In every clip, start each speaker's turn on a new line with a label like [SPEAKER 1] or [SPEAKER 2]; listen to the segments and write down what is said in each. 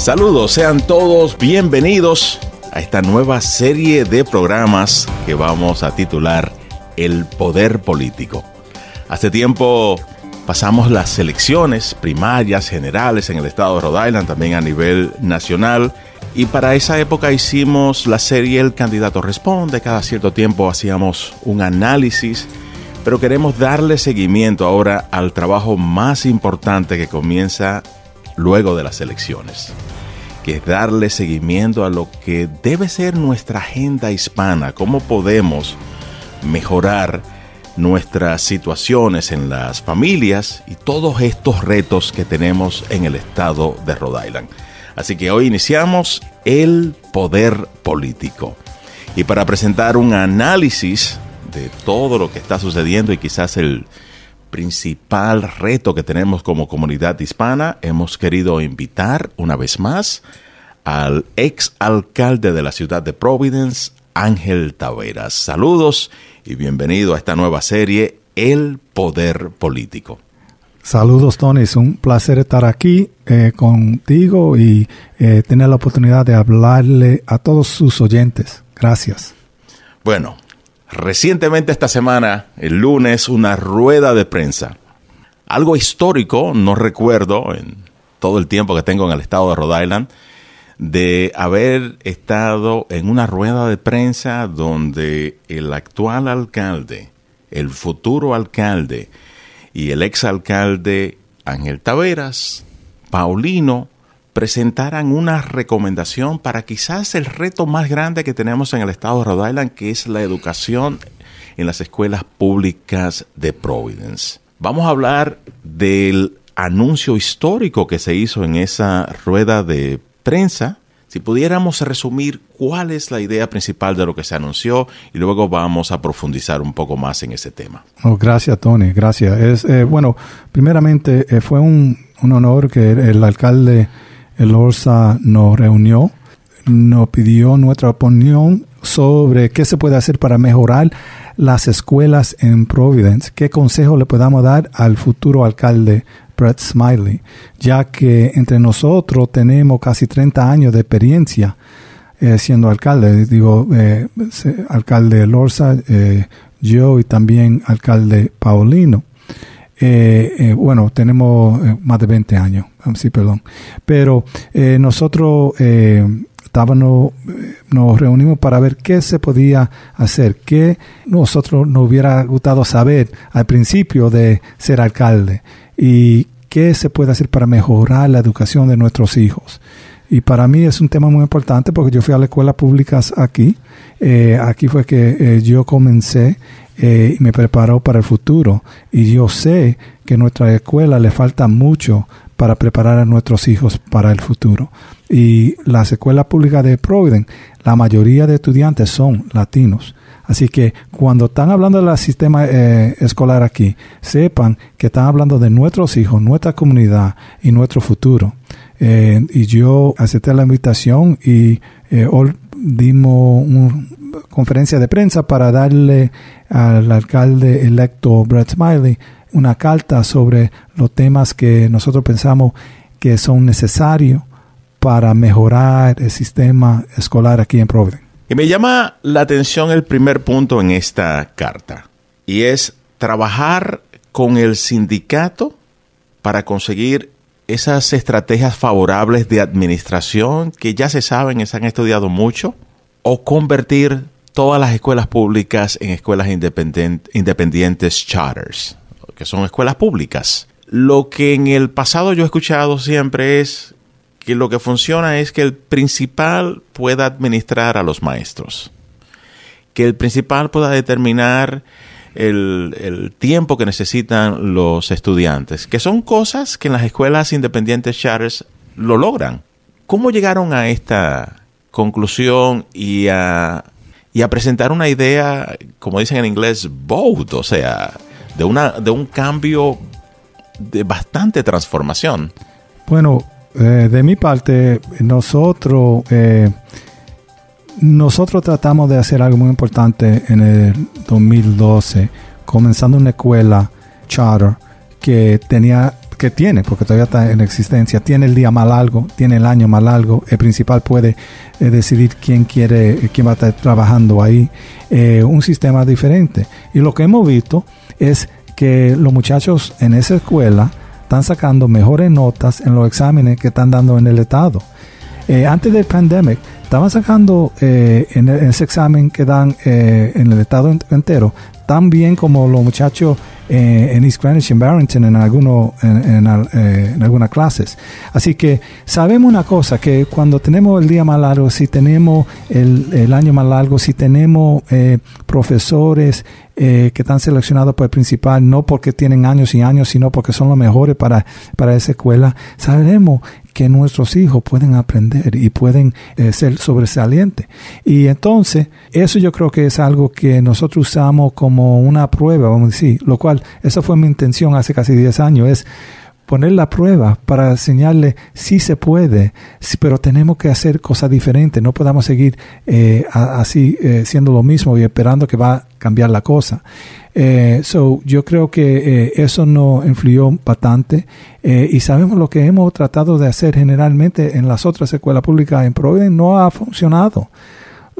[SPEAKER 1] Saludos, sean todos bienvenidos a esta nueva serie de programas que vamos a titular El Poder Político. Hace tiempo pasamos las elecciones primarias, generales en el estado de Rhode Island, también a nivel nacional. Y para esa época hicimos la serie El Candidato Responde. Cada cierto tiempo hacíamos un análisis, pero queremos darle seguimiento ahora al trabajo más importante que comienza luego de las elecciones es darle seguimiento a lo que debe ser nuestra agenda hispana, cómo podemos mejorar nuestras situaciones en las familias y todos estos retos que tenemos en el estado de Rhode Island. Así que hoy iniciamos el poder político. Y para presentar un análisis de todo lo que está sucediendo y quizás el principal reto que tenemos como comunidad hispana, hemos querido invitar una vez más al ex alcalde de la ciudad de Providence, Ángel Taveras. Saludos y bienvenido a esta nueva serie, El Poder Político.
[SPEAKER 2] Saludos, Tony. Es un placer estar aquí eh, contigo y eh, tener la oportunidad de hablarle a todos sus oyentes. Gracias.
[SPEAKER 1] Bueno, Recientemente esta semana, el lunes, una rueda de prensa. Algo histórico, no recuerdo en todo el tiempo que tengo en el estado de Rhode Island, de haber estado en una rueda de prensa donde el actual alcalde, el futuro alcalde y el exalcalde Ángel Taveras, Paulino, presentaran una recomendación para quizás el reto más grande que tenemos en el estado de Rhode Island, que es la educación en las escuelas públicas de Providence. Vamos a hablar del anuncio histórico que se hizo en esa rueda de prensa. Si pudiéramos resumir cuál es la idea principal de lo que se anunció y luego vamos a profundizar un poco más en ese tema.
[SPEAKER 2] Oh, gracias, Tony. Gracias. Eh, bueno, primeramente eh, fue un, un honor que el alcalde el ORSA nos reunió, nos pidió nuestra opinión sobre qué se puede hacer para mejorar las escuelas en Providence, qué consejo le podamos dar al futuro alcalde Brett Smiley, ya que entre nosotros tenemos casi 30 años de experiencia eh, siendo alcalde, digo, eh, alcalde Lorsa, eh, yo y también alcalde Paulino. Eh, eh, bueno, tenemos más de 20 años, um, sí, perdón. Pero nosotros estábamos, nos reunimos para ver qué se podía hacer, qué nosotros nos hubiera gustado saber al principio de ser alcalde y qué se puede hacer para mejorar la educación de nuestros hijos. Y para mí es un tema muy importante porque yo fui a la escuela públicas aquí. aquí fue que yo comencé eh, y me preparó para el futuro. Y yo sé que a nuestra escuela le falta mucho para preparar a nuestros hijos para el futuro. Y las escuelas públicas de Providence, la mayoría de estudiantes son latinos. Así que cuando están hablando del sistema eh, escolar aquí, sepan que están hablando de nuestros hijos, nuestra comunidad y nuestro futuro. Eh, y yo acepté la invitación y hoy dimos una conferencia de prensa para darle al alcalde electo Brett Smiley una carta sobre los temas que nosotros pensamos que son necesarios para mejorar el sistema escolar aquí en Providence.
[SPEAKER 1] Y me llama la atención el primer punto en esta carta, y es trabajar con el sindicato para conseguir esas estrategias favorables de administración que ya se saben se han estudiado mucho, o convertir todas las escuelas públicas en escuelas independientes charters, que son escuelas públicas. Lo que en el pasado yo he escuchado siempre es que lo que funciona es que el principal pueda administrar a los maestros, que el principal pueda determinar el, tiempo que necesitan los estudiantes, que son cosas que en las escuelas independientes charters lo logran. ¿Cómo llegaron a esta conclusión y a y a presentar una idea, como dicen en inglés, bold, o sea, de, una, de un cambio de bastante transformación.
[SPEAKER 2] Bueno, eh, de mi parte, nosotros, eh, nosotros tratamos de hacer algo muy importante en el 2012, comenzando una escuela charter que tenía que tiene, porque todavía está en existencia, tiene el día más largo, tiene el año más largo, el principal puede eh, decidir quién quiere, quién va a estar trabajando ahí, un sistema diferente. Y lo que hemos visto es que los muchachos en esa escuela están sacando mejores notas en los exámenes que están dando en el Estado. Eh, antes del pandemic, estaban sacando en, ese examen que dan en el Estado entero, tan bien como los muchachos eh, en East Greenwich, en Barrington, en, alguno, en, eh, algunas clases. Así que sabemos una cosa, que cuando tenemos el día más largo, si tenemos el, el año más largo, si tenemos eh, que están seleccionados por el principal, no porque tienen años y años, sino porque son los mejores para, para esa escuela, sabemos que nuestros hijos pueden aprender y pueden eh, ser sobresalientes. Y entonces, eso yo creo que es algo que nosotros usamos como una prueba, vamos a decir, lo cual, esa fue mi intención hace casi 10 años, es poner la prueba para enseñarle si se puede, pero tenemos que hacer cosas diferentes, no podemos seguir eh, así eh, siendo lo mismo y esperando que va cambiar la cosa. Eh, so, yo creo que eh, eso no influyó bastante eh, y sabemos lo que hemos tratado de hacer generalmente en las otras escuelas públicas en Providence no ha funcionado.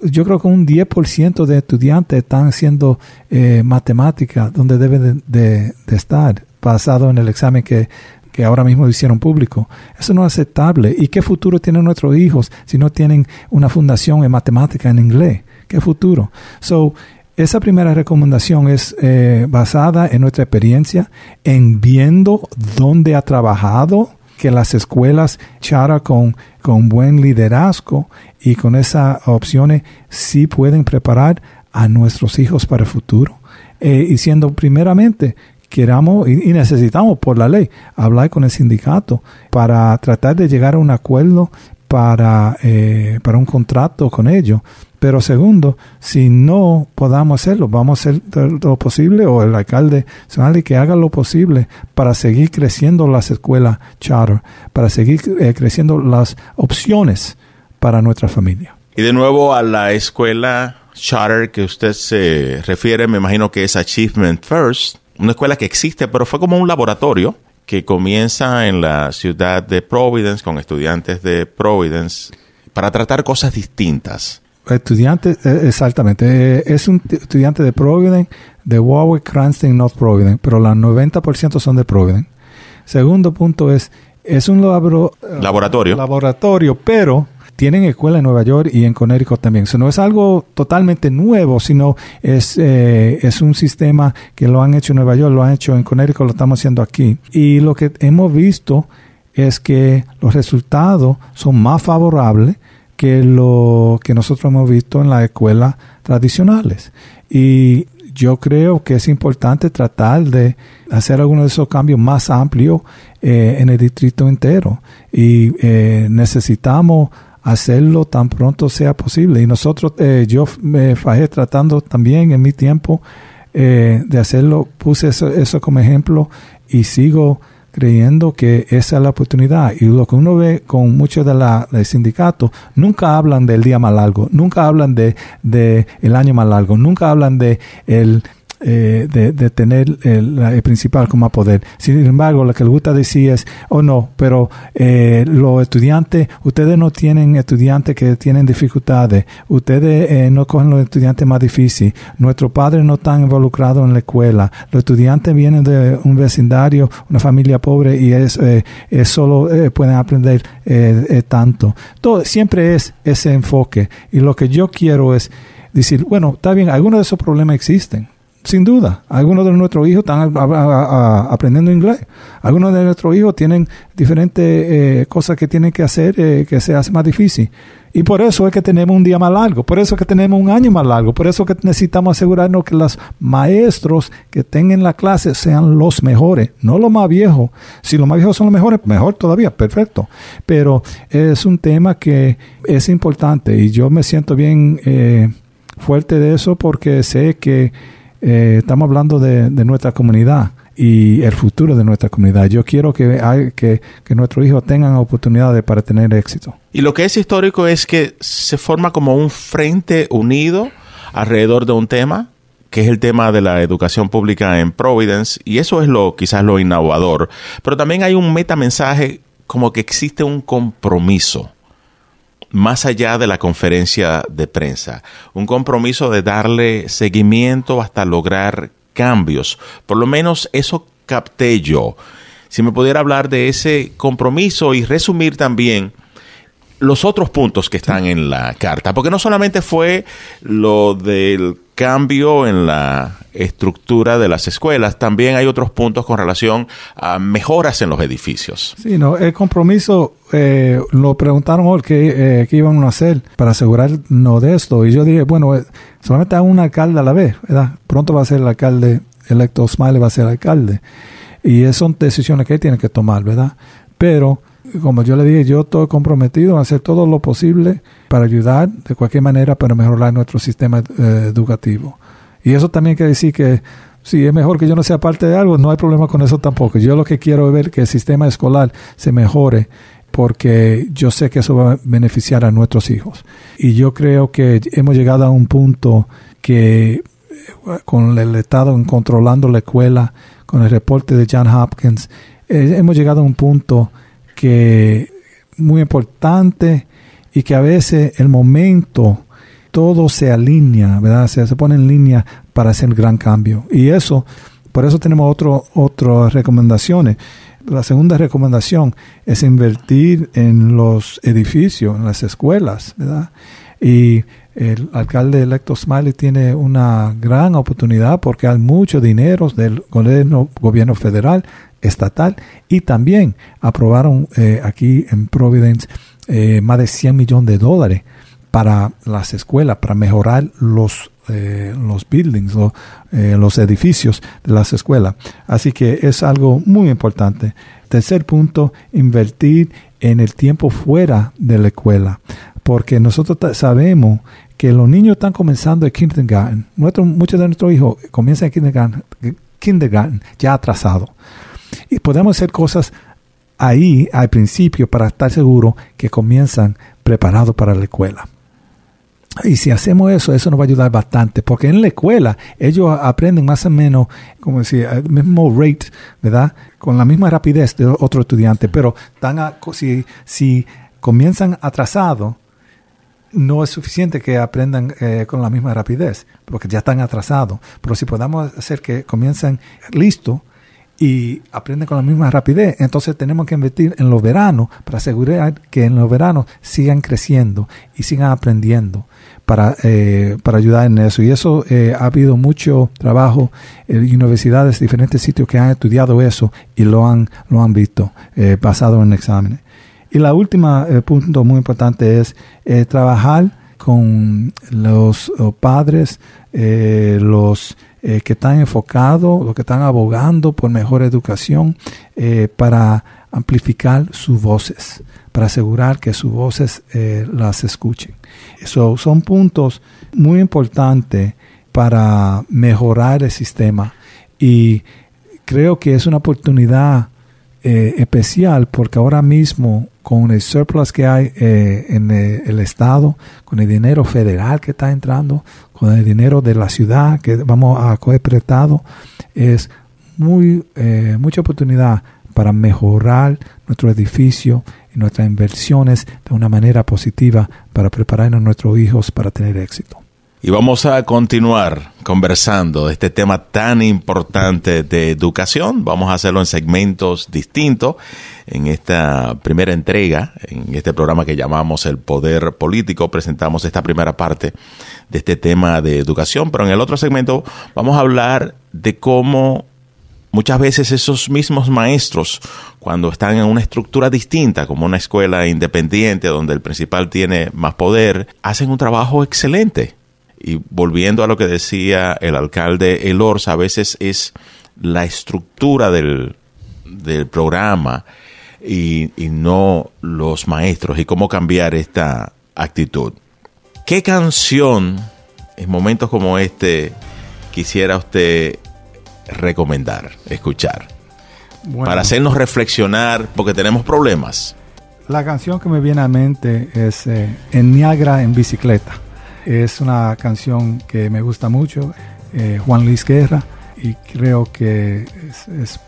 [SPEAKER 2] Yo creo que un 10% de estudiantes están haciendo eh, matemática donde deben de, estar, basado en el examen que que ahora mismo hicieron público. Eso no es aceptable. ¿Y qué futuro tienen nuestros hijos si no tienen una fundación en matemática en inglés? ¿Qué futuro? So, esa primera recomendación es eh, basada en nuestra experiencia, en viendo dónde ha trabajado, que las escuelas chara con, con buen liderazgo y con esas opciones sí pueden preparar a nuestros hijos para el futuro. Eh, y siendo primeramente queramos y, necesitamos por la ley hablar con el sindicato para tratar de llegar a un acuerdo para, eh, para un contrato con ellos pero segundo, si no podamos hacerlo, vamos a hacer lo posible, o el alcalde que haga lo posible para seguir creciendo las escuelas charter, para seguir eh, creciendo las opciones para nuestra familia.
[SPEAKER 1] Y de nuevo a la escuela charter que usted se refiere, me imagino que es Achievement First, una escuela que existe, pero fue como un laboratorio que comienza en la ciudad de Providence con estudiantes de Providence para tratar cosas distintas
[SPEAKER 2] estudiante, eh, exactamente, eh, es un estudiante de Providence, de Warwick, Cranston, North Providence, pero la 90% son de Providence. Segundo punto es, es un
[SPEAKER 1] laboratorio.
[SPEAKER 2] laboratorio, pero tienen escuela en Nueva York y en Connecticut también. Eso no es algo totalmente nuevo, sino es, eh, es un sistema que lo han hecho en Nueva York, lo han hecho en Connecticut, lo estamos haciendo aquí. Y lo que hemos visto es que los resultados son más favorables que lo que nosotros hemos visto en las escuelas tradicionales. Y yo creo que es importante tratar de hacer algunos de esos cambios más amplios eh, en el distrito entero. Y eh, necesitamos hacerlo tan pronto sea posible. Y nosotros, eh, yo me fajé tratando también en mi tiempo de hacerlo, puse eso como ejemplo y sigo creyendo que esa es la oportunidad. Y lo que uno ve con muchos de los sindicatos, nunca hablan del día más largo, nunca hablan de, de el año más largo, nunca hablan de el eh, de, de, tener el, principal como poder. Sin embargo, lo que les gusta decir es, oh no, pero eh, los estudiantes, ustedes no tienen estudiantes que tienen dificultades, ustedes eh, no cogen los estudiantes más difíciles, nuestros padres no están involucrados en la escuela, los estudiantes vienen de un vecindario, una familia pobre y es, eh, es solo eh, pueden aprender tanto. Todo, siempre es ese enfoque y lo que yo quiero es decir, bueno, está bien, algunos de esos problemas existen sin duda, algunos de nuestros hijos están aprendiendo inglés. Algunos de nuestros hijos tienen diferentes eh, cosas que tienen que hacer eh, que se hace más difícil. Y por eso es que tenemos un día más largo, por eso es que tenemos un año más largo, por eso es que necesitamos asegurarnos que los maestros que tengan la clase sean los mejores, no los más viejos. Si los más viejos son los mejores, mejor todavía, perfecto. Pero es un tema que es importante y yo me siento bien eh, fuerte de eso porque sé que eh, estamos hablando de, nuestra comunidad y el futuro de nuestra comunidad. Yo quiero que, nuestros hijos tengan oportunidades para tener éxito.
[SPEAKER 1] Y lo que es histórico es que se forma como un frente unido alrededor de un tema que es el tema de la educación pública en Providence, y eso es lo quizás lo innovador, pero también hay un metamensaje como que existe un compromiso más allá de la conferencia de prensa, un compromiso de darle seguimiento hasta lograr cambios. Por lo menos eso capté yo. Si me pudiera hablar de ese compromiso y resumir también los otros puntos que están en la carta, porque no solamente fue lo del cambio en la estructura de las escuelas, también hay otros puntos con relación a mejoras en los edificios.
[SPEAKER 2] Sí, no, el compromiso, eh, lo preguntaron hoy qué, eh, iban a hacer para asegurarnos de esto, y yo dije, bueno, eh, solamente a un alcalde a la vez, ¿verdad? Pronto va a ser el alcalde electo Smiley, va a ser alcalde, y esas son decisiones que él tiene que tomar, ¿verdad? Pero como yo le dije, yo estoy comprometido a hacer todo lo posible para ayudar de cualquier manera para mejorar nuestro sistema eh, educativo. Y eso también quiere decir que si es mejor que yo no sea parte de algo, no hay problema con eso tampoco. Yo lo que quiero es ver que el sistema escolar se mejore porque yo sé que eso va a beneficiar a nuestros hijos. Y yo creo que hemos llegado a un punto que eh, con el Estado controlando la escuela, con el reporte de John Hopkins, eh, hemos llegado a un punto que muy importante y que a veces el momento todo se alinea, ¿verdad? Se, se pone en línea para hacer un gran cambio. Y eso, por eso tenemos otro, otras recomendaciones. La segunda recomendación es invertir en los edificios, en las escuelas, ¿verdad? Y el alcalde electo Smiley tiene una gran oportunidad porque hay mucho dinero del gobierno, gobierno federal estatal y también aprobaron eh, aquí en Providence eh, más de 100 millones de dólares para las escuelas, para mejorar los, eh, los buildings, los edificios de las escuelas. Así que es algo muy importante. Tercer punto, invertir en el tiempo fuera de la escuela, porque nosotros sabemos que los niños están comenzando el kindergarten. Nuestro, muchos de nuestros hijos comienzan el kindergarten, kindergarten ya atrasado. Y podemos hacer cosas ahí al principio para estar seguro que comienzan preparados para la escuela. Y si hacemos eso, eso nos va a ayudar bastante, porque en la escuela ellos aprenden más o menos, como decir, el mismo rate, ¿verdad? Con la misma rapidez de otro estudiante, pero si, si comienzan atrasados, no es suficiente que aprendan eh, con la misma rapidez, porque ya están atrasados. Pero si podamos hacer que comiencen listo, y aprenden con la misma rapidez. Entonces tenemos que invertir en los veranos para asegurar que en los veranos sigan creciendo y sigan aprendiendo para, eh, para ayudar en eso. Y eso eh, ha habido mucho trabajo en universidades, diferentes sitios que han estudiado eso y lo han, lo han visto eh, basado en exámenes. Y la última punto muy importante es trabajar con los padres, los eh, que están enfocados, los que están abogando por mejor educación, eh, para amplificar sus voces, para asegurar que sus voces eh, las escuchen. Son puntos muy importantes para mejorar el sistema y creo que es una oportunidad especial porque ahora mismo con el surplus que hay en el, Estado, con el dinero federal que está entrando, con el dinero de la ciudad que vamos a coger prestado, es muy, eh, mucha oportunidad para mejorar nuestro edificio y nuestras inversiones de una manera positiva para preparar a nuestros hijos para tener éxito.
[SPEAKER 1] Y vamos a continuar conversando de este tema tan importante de educación. Vamos a hacerlo en segmentos distintos en esta primera entrega, en este programa que llamamos El Poder Político, presentamos esta primera parte de este tema de educación, pero en el otro segmento vamos a hablar de cómo muchas veces esos mismos maestros, cuando están en una estructura distinta, como una escuela independiente donde el principal tiene más poder, hacen un trabajo excelente. Y volviendo a lo que decía el alcalde Elorza, a veces es la estructura del, del programa, y, no los maestros y cómo cambiar esta actitud. ¿Qué canción en momentos como este quisiera usted recomendar, escuchar? para hacernos reflexionar, porque tenemos problemas.
[SPEAKER 2] La canción que me viene a mente es eh, En Niagara en bicicleta. Es una canción que me gusta mucho. eh, Juan Luis Guerra y creo que es, es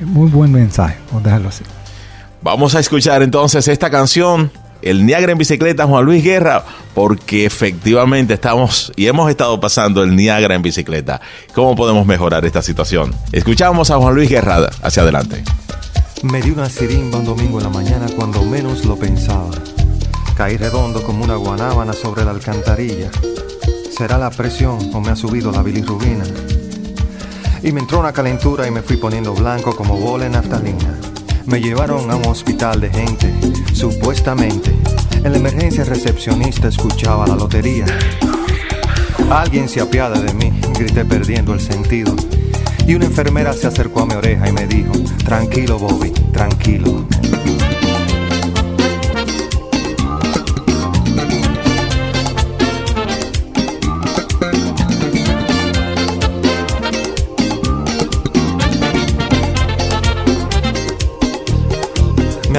[SPEAKER 2] muy buen mensaje, por dejarlo así.
[SPEAKER 1] Vamos a escuchar entonces esta canción, El Niagara en bicicleta, Juan Luis Guerra, porque efectivamente estamos y hemos estado pasando el Niagara en bicicleta. ¿Cómo podemos mejorar esta situación? Escuchamos a Juan Luis Guerra hacia adelante.
[SPEAKER 3] Me di una sirimba un domingo en la mañana cuando menos lo pensaba. Caí redondo como una guanábana sobre la alcantarilla. ¿Será la presión o me ha subido la bilirrubina? Y me entró una calentura y me fui poniendo blanco como bola en naftalina. Me llevaron a un hospital de gente, supuestamente. En la emergencia recepcionista escuchaba la lotería. Alguien se apiada de mí, grité perdiendo el sentido. Y una enfermera se acercó a mi oreja y me dijo, tranquilo Bobby, tranquilo.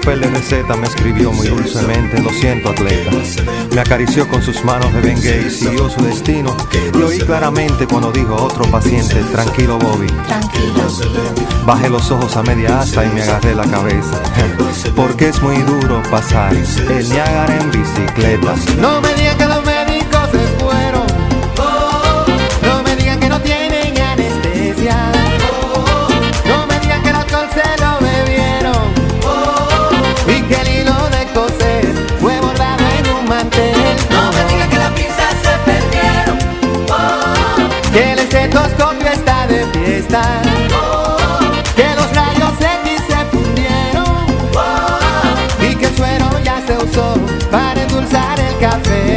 [SPEAKER 3] papel de receta me escribió muy dulcemente, lo siento, atleta. Me acarició con sus manos de bengue y siguió su destino. Y oí claramente cuando dijo otro paciente, tranquilo, Bobby. Bajé los ojos a media asta y me agarré la cabeza. Porque es muy duro pasar el Niágara en bicicleta. No me digan que los médicos se fueron. No me digan que no tienen anestesia. No me digan que el alcohol se lo para endulzar el café.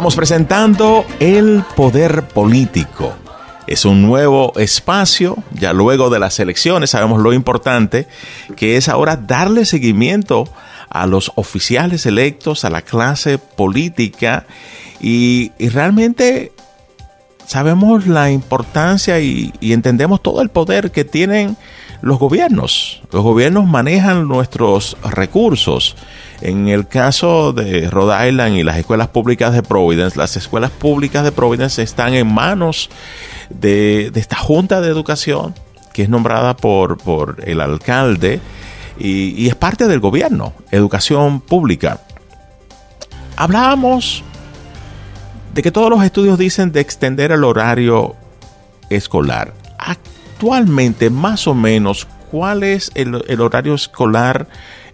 [SPEAKER 1] Estamos presentando el poder político. Es un nuevo espacio, ya luego de las elecciones sabemos lo importante que es ahora darle seguimiento a los oficiales electos, a la clase política y, realmente sabemos la importancia y entendemos todo el poder que tienen los gobiernos. Los gobiernos manejan nuestros recursos. En el caso de Rhode Island y las escuelas públicas de Providence, las escuelas públicas de Providence están en manos de, esta Junta de Educación, que es nombrada por, por el alcalde y, y es parte del gobierno, educación pública. Hablábamos de que todos los estudios dicen de extender el horario escolar. Actualmente, más o menos, ¿cuál es el, el horario escolar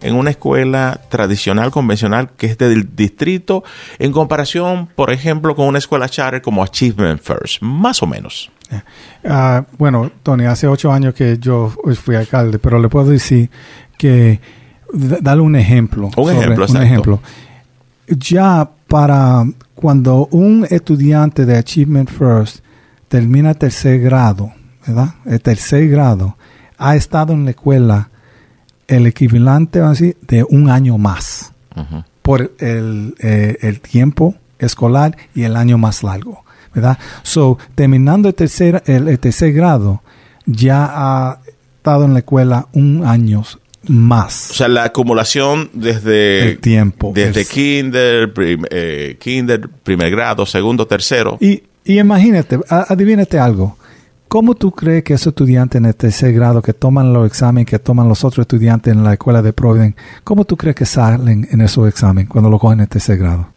[SPEAKER 1] en una escuela tradicional, convencional, que es del distrito, en comparación, por ejemplo, con una escuela charter como Achievement First? Más o menos.
[SPEAKER 2] Ah, bueno, Tony, hace ocho años que yo fui alcalde, pero le puedo decir que, darle un ejemplo.
[SPEAKER 1] Un ejemplo,
[SPEAKER 2] un
[SPEAKER 1] exacto.
[SPEAKER 2] ejemplo. Ya para cuando un estudiante de Achievement First termina tercer grado, ¿verdad? El tercer grado, ha estado en la escuela el equivalente así, de un año más por el, eh, el tiempo escolar y el año más largo, ¿verdad? So, terminando el tercer, el, el tercer grado, ya ha estado en la escuela un año más.
[SPEAKER 1] O sea, la acumulación desde
[SPEAKER 2] El tiempo.
[SPEAKER 1] desde
[SPEAKER 2] Es-
[SPEAKER 1] kinder, prim- eh, kinder, primer grado, segundo, tercero.
[SPEAKER 2] Y, y imagínate, adivínate algo. ¿Cómo tú crees que esos estudiantes en el tercer grado que toman los exámenes, que toman los otros estudiantes en la escuela de Providence, cómo tú crees que salen en esos exámenes cuando lo cogen en el tercer grado?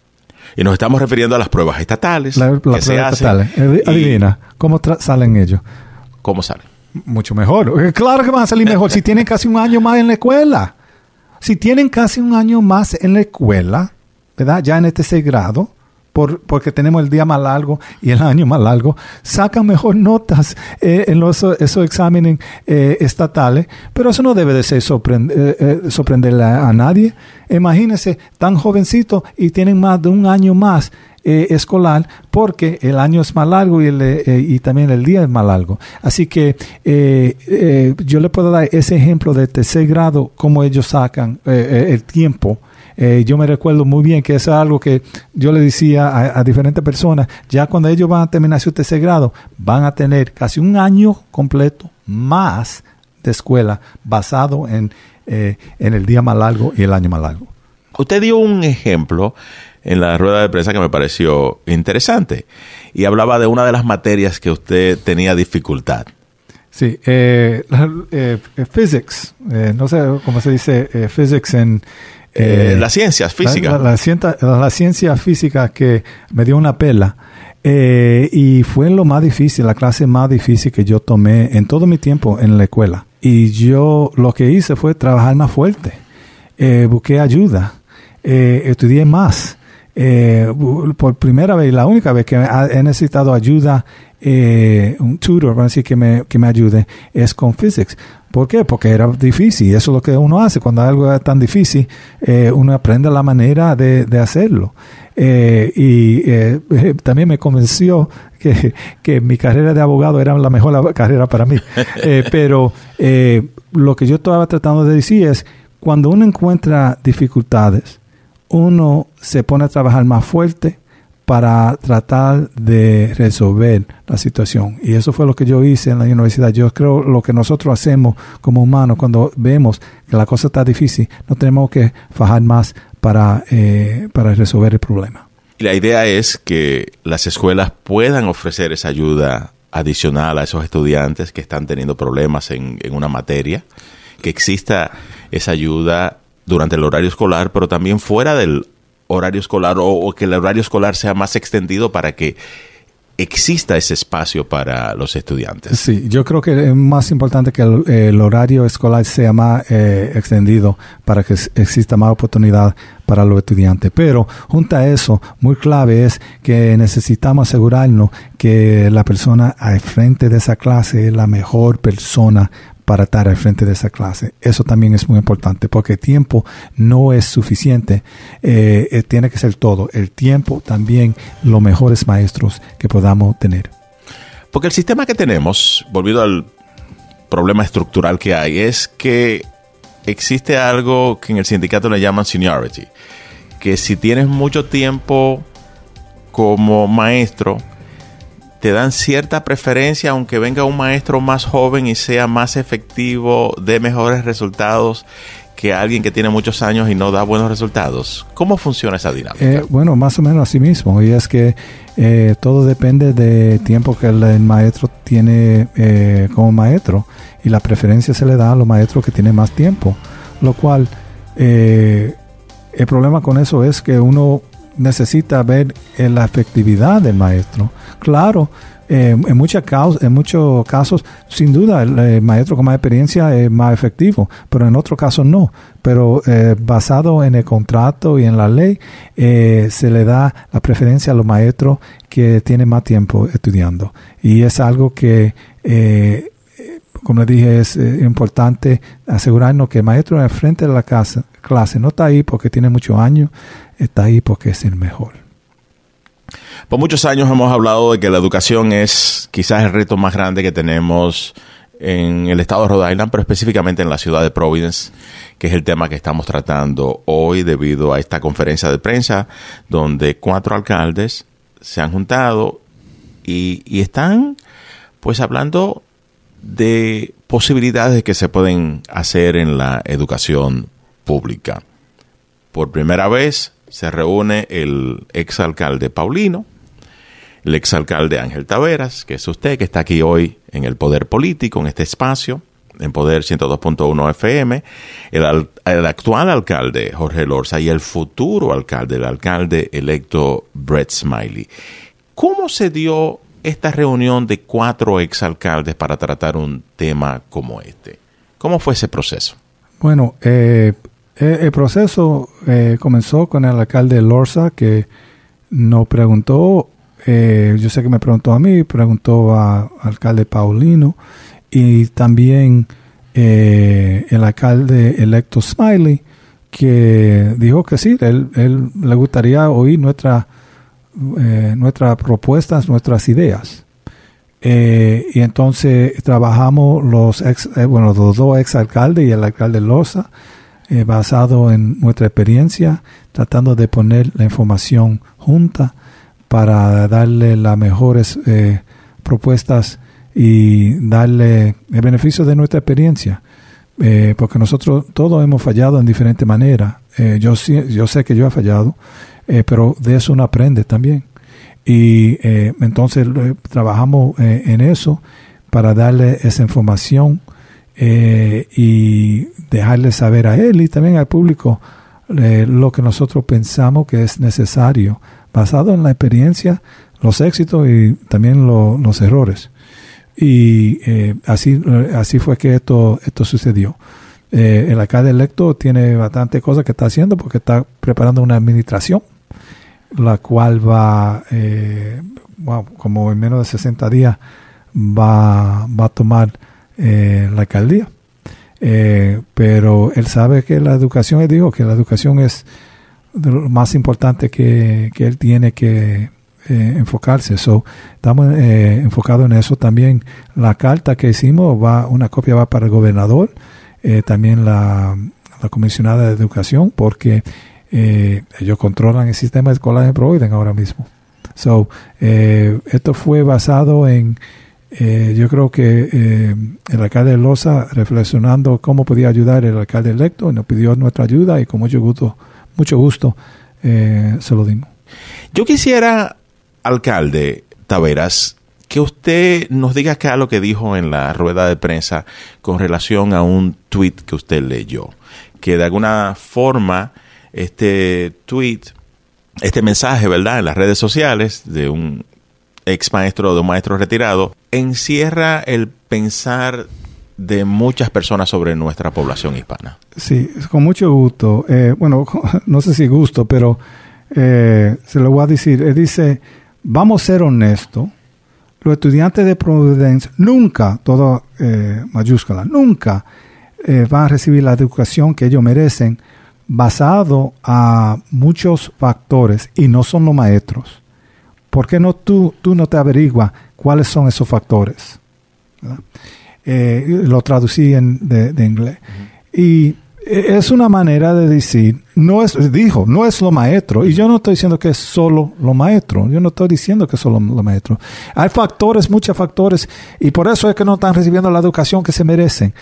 [SPEAKER 1] Y nos estamos refiriendo a las pruebas estatales
[SPEAKER 2] La, la
[SPEAKER 1] que se
[SPEAKER 2] prueba
[SPEAKER 1] hacen.
[SPEAKER 2] estatal. Adi-
[SPEAKER 1] y
[SPEAKER 2] Adivina, ¿cómo salen ellos?
[SPEAKER 1] ¿Cómo salen?
[SPEAKER 2] Mucho mejor. Eh, Claro que van a salir mejor si tienen casi un año más en la escuela. Si tienen casi un año más en la escuela, ¿verdad? Ya en este tercer grado, por, porque tenemos el día más largo y el año más largo, sacan mejor notas eh, en los, esos exámenes eh, estatales, pero eso no debe de ser eh, sorprenderle a, nadie. Imagínense, tan jovencito y tienen más de un año más escolar porque el año es más largo y, y también el día es más largo. Así que yo le puedo dar ese ejemplo de tercer grado, cómo ellos sacan el tiempo. Eh, yo me recuerdo muy bien que eso es algo que yo le decía a, a diferentes personas, ya cuando ellos van a terminar su tercer grado, van a tener casi un año completo más de escuela basado en, eh, en el día más largo y el año más largo.
[SPEAKER 1] Usted dio un ejemplo en la rueda de prensa que me pareció interesante y hablaba de una de las materias que usted tenía dificultad.
[SPEAKER 2] Sí, eh, eh, physics, no sé cómo se dice physics en...
[SPEAKER 1] Eh, las ciencias físicas.
[SPEAKER 2] La, la cienta- la ciencia física que me dio una pela. eh, y fue lo más difícil, la clase más difícil que yo tomé en todo mi tiempo en la escuela. Y yo lo que hice fue trabajar más fuerte. Eh, busqué ayuda. eh, estudié más. Eh, por primera vez, la única vez que he necesitado ayuda, eh, un tutor, vamos a decir, que me, que me ayude, es con physics. ¿Por qué? Porque era difícil. Eso es lo que uno hace. Cuando algo es tan difícil, eh, uno aprende la manera de, de hacerlo. Eh, y eh, también me convenció que, que mi carrera de abogado era la mejor carrera para mí. Eh, pero eh, lo que yo estaba tratando de decir es, cuando uno encuentra dificultades, uno se pone a trabajar más fuerte para tratar de resolver la situación. Y eso fue lo que yo hice en la universidad. Yo creo lo que nosotros hacemos como humanos cuando vemos que la cosa está difícil, no tenemos que fajar más para, eh, para resolver el problema.
[SPEAKER 1] Y la idea es que las escuelas puedan ofrecer esa ayuda adicional a esos estudiantes que están teniendo problemas en, en una materia, que exista esa ayuda durante el horario escolar, pero también fuera del horario escolar o, que el horario escolar sea más extendido para que exista ese espacio para los estudiantes.
[SPEAKER 2] Sí, yo creo que es más importante que el, horario escolar sea más eh, extendido para que exista más oportunidad para los estudiantes. Pero junto a eso, muy clave es que necesitamos asegurarnos que la persona al frente de esa clase es la mejor persona para estar al frente de esa clase. Eso también es muy importante porque el tiempo no es suficiente. Eh, eh, tiene que ser todo. El tiempo también los mejores maestros que podamos tener.
[SPEAKER 1] Porque el sistema que tenemos, volviendo al problema estructural que hay, es que existe algo que en el sindicato le llaman seniority. Que si tienes mucho tiempo como maestro, te dan cierta preferencia, aunque venga un maestro más joven y sea más efectivo, de mejores resultados que alguien que tiene muchos años y no da buenos resultados? ¿Cómo funciona esa dinámica?
[SPEAKER 2] Eh, bueno, más o menos así mismo. Y es que eh, todo depende del tiempo que el, maestro tiene eh, como maestro. Y la preferencia se le da a los maestros que tienen más tiempo. Lo cual, el problema con eso es que uno necesita ver eh, la efectividad del maestro. Claro, eh, en, muchas caus- en muchos casos, sin duda, el, eh, maestro con más experiencia es más efectivo, pero en otros casos no. Pero eh, basado en el contrato y en la ley, eh, se le da la preferencia a los maestros que tienen más tiempo estudiando. Y es algo que, como le dije, es importante asegurarnos que el maestro al frente de la clase no está ahí porque tiene muchos años, está ahí porque es el mejor.
[SPEAKER 1] Por muchos años hemos hablado de que la educación es quizás el reto más grande que tenemos en el estado de Rhode Island, pero específicamente en la ciudad de Providence, que es el tema que estamos tratando hoy debido a esta conferencia de prensa donde cuatro alcaldes se han juntado y, están pues hablando de posibilidades que se pueden hacer en la educación pública. Por primera vez se reúne el exalcalde Paulino, el exalcalde Ángel Taveras, que es usted que está aquí hoy en el Poder Político, en este espacio, en Poder 102.1 FM, el, al- el actual alcalde Jorge Lorza y el futuro alcalde, el alcalde electo Brett Smiley. ¿Cómo se dio esta reunión de cuatro exalcaldes para tratar un tema como este? ¿Cómo fue ese proceso?
[SPEAKER 2] Bueno, eh, eh, el proceso eh, comenzó con el alcalde Lorza que nos preguntó, eh, yo sé que me preguntó a mí, preguntó al alcalde Paulino y también el alcalde electo Smiley que dijo que sí, él, le gustaría oír nuestra, nuestras propuestas, nuestras ideas. Y entonces trabajamos los ex, bueno, los dos ex alcaldes y el alcalde Loza, eh, basado en nuestra experiencia, tratando de poner la información junta para darle las mejores eh, propuestas y darle el beneficio de nuestra experiencia. Eh, porque nosotros todos hemos fallado en diferente manera. Eh, yo, yo sé que yo he fallado, pero de eso uno aprende también. Y entonces trabajamos en eso para darle esa información eh, y dejarle saber a él y también al público eh, lo que nosotros pensamos que es necesario, basado en la experiencia, los éxitos y también lo- los errores. Y eh, así, eh, así fue que esto, esto sucedió. El alcalde electo tiene bastante cosas que está haciendo porque está preparando una administración la cual va, wow, como en menos de 60 días, va, va a tomar eh, la alcaldía. Eh, pero él sabe que la educación, él dijo que la educación es lo más importante que, que él tiene que eh, enfocarse. So, estamos eh, enfocados en eso también. La carta que hicimos, va una copia va para el gobernador, eh, también la, la comisionada de educación, porque ellos controlan el sistema escolar en Providence ahora mismo. So, esto fue basado en, eh, yo creo que eh, el alcalde de Loza reflexionando cómo podía ayudar el alcalde electo, nos pidió nuestra ayuda y con mucho gusto, mucho gusto eh, se lo dimos.
[SPEAKER 1] Yo quisiera, alcalde Taveras, que usted nos diga es lo que dijo en la rueda de prensa con relación a un tweet que usted leyó. Que de alguna forma este tweet, este mensaje, ¿verdad?, en las redes sociales de un ex maestro, de un maestro retirado, encierra el pensar de muchas personas sobre nuestra población hispana.
[SPEAKER 2] Sí, con mucho gusto. Eh, bueno, no sé si gusto, pero eh, se lo voy a decir. Él dice, vamos a ser honestos. Los estudiantes de Providence nunca, todo eh, mayúscula, nunca eh, van a recibir la educación que ellos merecen basado a muchos factores y no son los maestros. ¿Por qué no tú, tú no te averiguas cuáles son esos factores? Eh, lo traducí en, de, de inglés. Y es una manera de decir, no es, dijo, no es lo maestro. Y yo no estoy diciendo que es solo lo maestro. Yo no estoy diciendo que es solo lo maestro. Hay factores, muchos factores, y por eso es que no están recibiendo la educación que se merecen.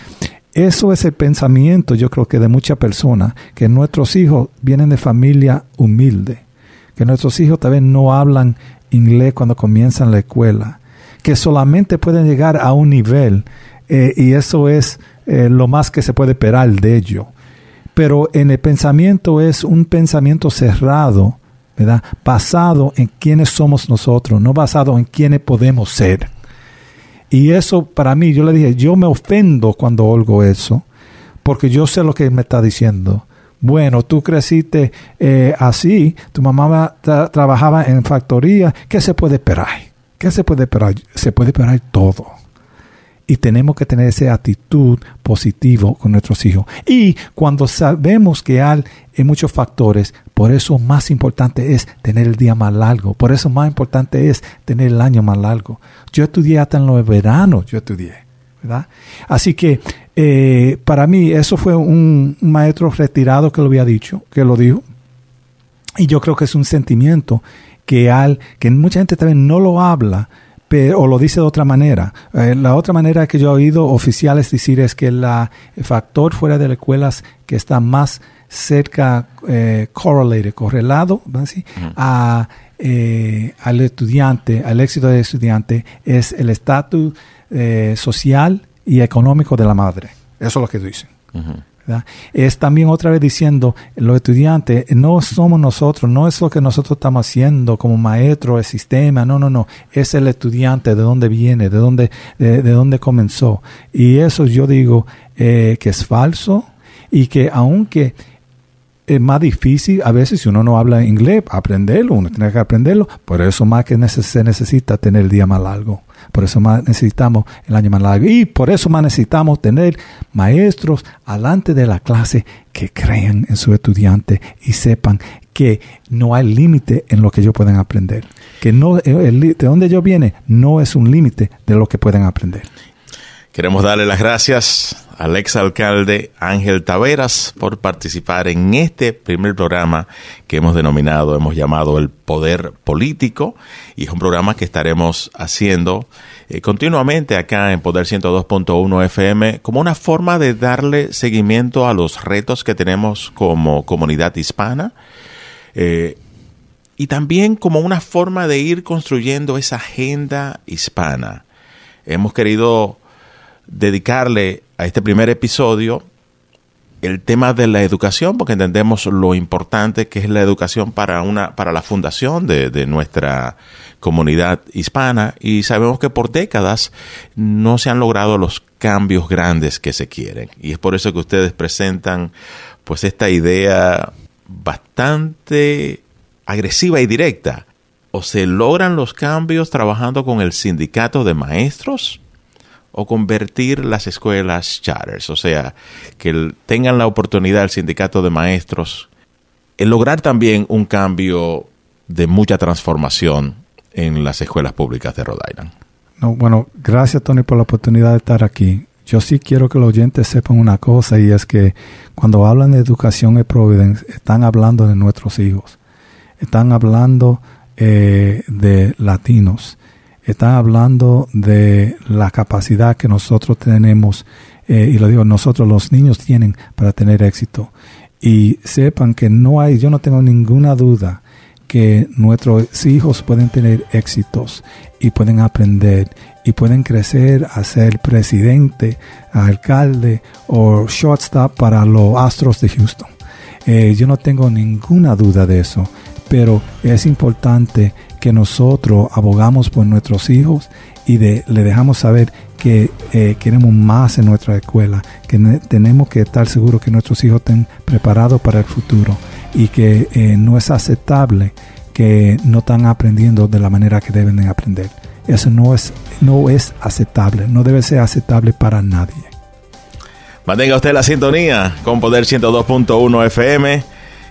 [SPEAKER 2] eso es el pensamiento, yo creo que de muchas personas, que nuestros hijos vienen de familia humilde, que nuestros hijos también no hablan inglés cuando comienzan la escuela, que solamente pueden llegar a un nivel eh, y eso es eh, lo más que se puede esperar de ellos. Pero en el pensamiento es un pensamiento cerrado, ¿verdad? Basado en quiénes somos nosotros, no basado en quiénes podemos ser. Y eso para mí, yo le dije, yo me ofendo cuando oigo eso, porque yo sé lo que me está diciendo. Bueno, tú creciste eh, así, tu mamá tra- trabajaba en factoría, ¿qué se puede esperar? ¿Qué se puede esperar? Se puede esperar todo. Y tenemos que tener esa actitud positiva con nuestros hijos. Y cuando sabemos que hay, hay muchos factores, por eso más importante es tener el día más largo. Por eso más importante es tener el año más largo. Yo estudié hasta en los veranos, yo estudié. ¿Verdad? Así que eh, para mí eso fue un, maestro retirado que lo había dicho, que lo dijo. Y yo creo que es un sentimiento que, al, que mucha gente también no lo habla, pero, o lo dice de otra manera. Eh, la otra manera que yo he oído oficiales decir es que la, el factor fuera de las escuelas que está más cerca, eh, correlated, correlado. ¿Sí? a, eh, al estudiante, al éxito del estudiante, es el estatus eh, social y económico de la madre. Eso es lo que dicen. ¿verdad? Es también otra vez diciendo, los estudiantes no somos nosotros, no es lo que nosotros estamos haciendo como maestro, el sistema, no, no, no, es el estudiante, de dónde viene, de dónde, de, de dónde comenzó. Y eso yo digo eh, que es falso y que aunque es más difícil a veces si uno no habla inglés, aprenderlo, uno tiene que aprenderlo, por eso más que neces- se necesita tener el día más largo, por eso más necesitamos el año más largo y por eso más necesitamos tener maestros alante de la clase que crean en su estudiante y sepan que no hay límite en lo que ellos pueden aprender, que no el li- de donde ellos vienen no es un límite de lo que pueden aprender.
[SPEAKER 1] Queremos darle las gracias al exalcalde Ángel Taveras por participar en este primer programa que hemos denominado, hemos llamado el Poder Político, y es un programa que estaremos haciendo eh, continuamente acá en Poder 102.1 FM como una forma de darle seguimiento a los retos que tenemos como comunidad hispana. eh, y también como una forma de ir construyendo esa agenda hispana. Hemos querido dedicarle a este primer episodio el tema de la educación, porque entendemos lo importante que es la educación para una, para la fundación de, de nuestra comunidad hispana, y sabemos que por décadas no se han logrado los cambios grandes que se quieren. Y es por eso que ustedes presentan pues esta idea bastante agresiva y directa. O se logran los cambios trabajando con el sindicato de maestros, o convertir las escuelas charters, o sea, que tengan la oportunidad el sindicato de maestros en lograr también un cambio de mucha transformación en las escuelas públicas de Rhode Island.
[SPEAKER 2] No, bueno, gracias Tony por la oportunidad de estar aquí. Yo sí quiero que los oyentes sepan una cosa y es que cuando hablan de educación en Providence están hablando de nuestros hijos, están hablando eh, de latinos, están hablando de la capacidad que nosotros tenemos, eh, y lo digo, nosotros los niños tienen para tener éxito. Y sepan que no hay, yo no tengo ninguna duda que nuestros hijos pueden tener éxitos y pueden aprender y pueden crecer a ser presidente, alcalde o shortstop para los Astros de Houston. Eh, yo no tengo ninguna duda de eso, pero es importante nosotros abogamos por nuestros hijos y de, le dejamos saber que eh, queremos más en nuestra escuela, que ne- tenemos que estar seguros que nuestros hijos estén preparados para el futuro y que eh, no es aceptable que no están aprendiendo de la manera que deben de aprender. Eso no es, no es aceptable, no debe ser aceptable para nadie.
[SPEAKER 1] Mantenga usted la sintonía con Poder 102.1 FM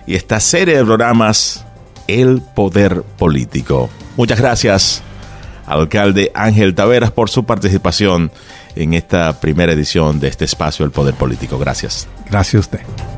[SPEAKER 1] y esta serie de programas El Poder Político. Muchas gracias, alcalde Ángel Taveras, por su participación en esta primera edición de este espacio El Poder Político. Gracias.
[SPEAKER 2] Gracias a usted.